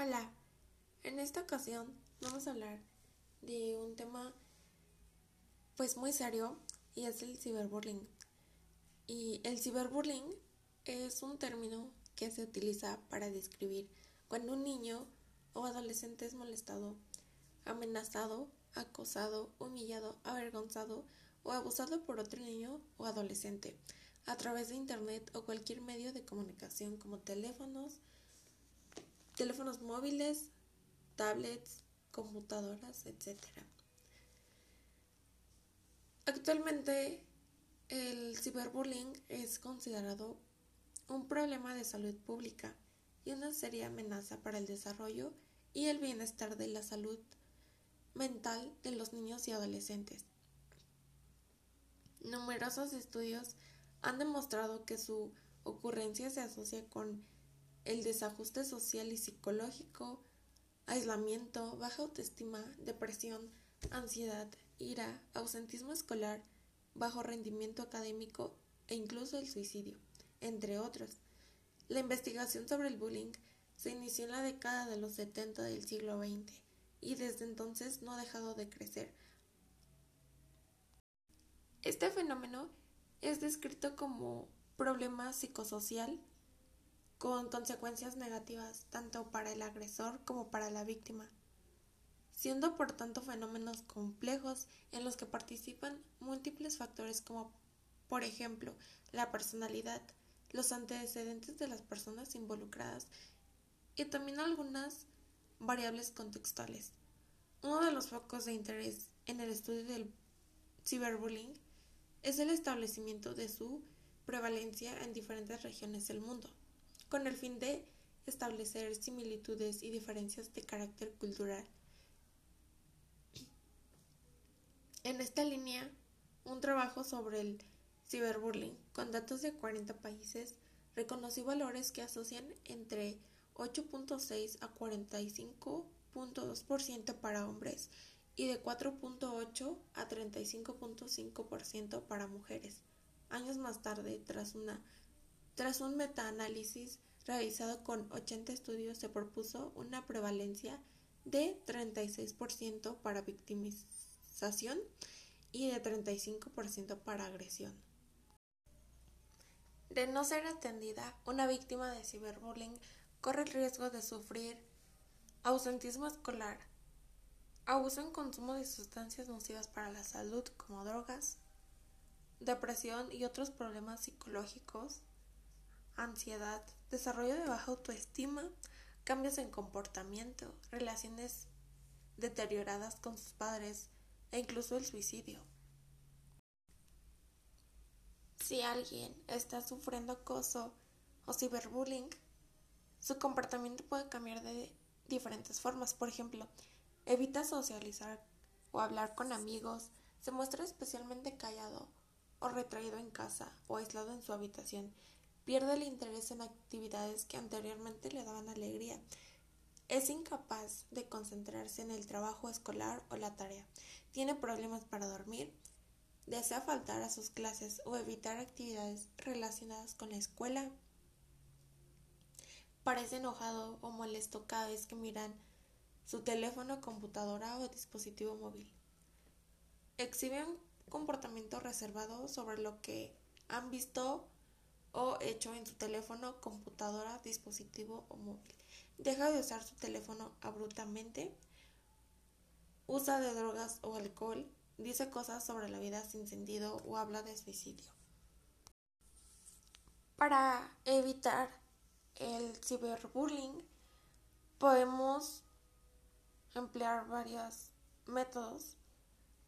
Hola, en esta ocasión vamos a hablar de un tema pues muy serio y es el ciberbullying. Y el ciberbullying es un término que se utiliza para describir cuando un niño o adolescente es molestado, amenazado, acosado, humillado, avergonzado o abusado por otro niño o adolescente a través de internet o cualquier medio de comunicación como teléfonos, teléfonos móviles, tablets, computadoras, etc. Actualmente el ciberbullying es considerado un problema de salud pública y una seria amenaza para el desarrollo y el bienestar de la salud mental de los niños y adolescentes. Numerosos estudios han demostrado que su ocurrencia se asocia con el desajuste social y psicológico, aislamiento, baja autoestima, depresión, ansiedad, ira, ausentismo escolar, bajo rendimiento académico e incluso el suicidio, entre otros. La investigación sobre el bullying se inició en la década de los 70 del siglo XX y desde entonces no ha dejado de crecer. Este fenómeno es descrito como problema psicosocial con consecuencias negativas tanto para el agresor como para la víctima, siendo por tanto fenómenos complejos en los que participan múltiples factores como por ejemplo la personalidad, los antecedentes de las personas involucradas y también algunas variables contextuales. Uno de los focos de interés en el estudio del ciberbullying es el establecimiento de su prevalencia en diferentes regiones del mundo con el fin de establecer similitudes y diferencias de carácter cultural. En esta línea, un trabajo sobre el ciberbullying con datos de 40 países reconoció valores que asocian entre 8.6 a 45.2% para hombres y de 4.8 a 35.5% para mujeres. Años más tarde, tras una tras un metaanálisis realizado con 80 estudios, se propuso una prevalencia de 36% para victimización y de 35% para agresión. De no ser atendida, una víctima de ciberbullying corre el riesgo de sufrir ausentismo escolar, abuso en consumo de sustancias nocivas para la salud como drogas, depresión y otros problemas psicológicos, ansiedad, desarrollo de baja autoestima, cambios en comportamiento, relaciones deterioradas con sus padres e incluso el suicidio. Si alguien está sufriendo acoso o ciberbullying, su comportamiento puede cambiar de diferentes formas. Por ejemplo, evita socializar o hablar con amigos, se muestra especialmente callado o retraído en casa o aislado en su habitación pierde el interés en actividades que anteriormente le daban alegría. Es incapaz de concentrarse en el trabajo escolar o la tarea. Tiene problemas para dormir. Desea faltar a sus clases o evitar actividades relacionadas con la escuela. Parece enojado o molesto cada vez que miran su teléfono, computadora o dispositivo móvil. Exhibe un comportamiento reservado sobre lo que han visto o hecho en su teléfono, computadora, dispositivo o móvil. Deja de usar su teléfono abruptamente. Usa de drogas o alcohol. Dice cosas sobre la vida sin sentido o habla de suicidio. Para evitar el ciberbullying podemos emplear varios métodos.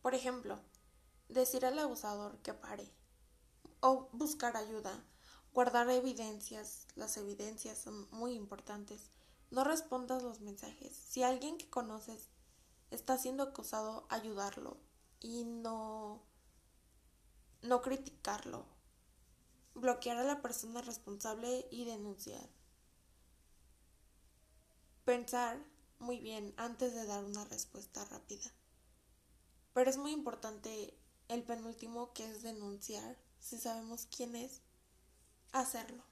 Por ejemplo, decir al abusador que pare o buscar ayuda Guardar evidencias. Las evidencias son muy importantes. No respondas los mensajes. Si alguien que conoces está siendo acosado, ayudarlo y no no criticarlo. Bloquear a la persona responsable y denunciar. Pensar muy bien antes de dar una respuesta rápida. Pero es muy importante el penúltimo que es denunciar si sabemos quién es hacerlo.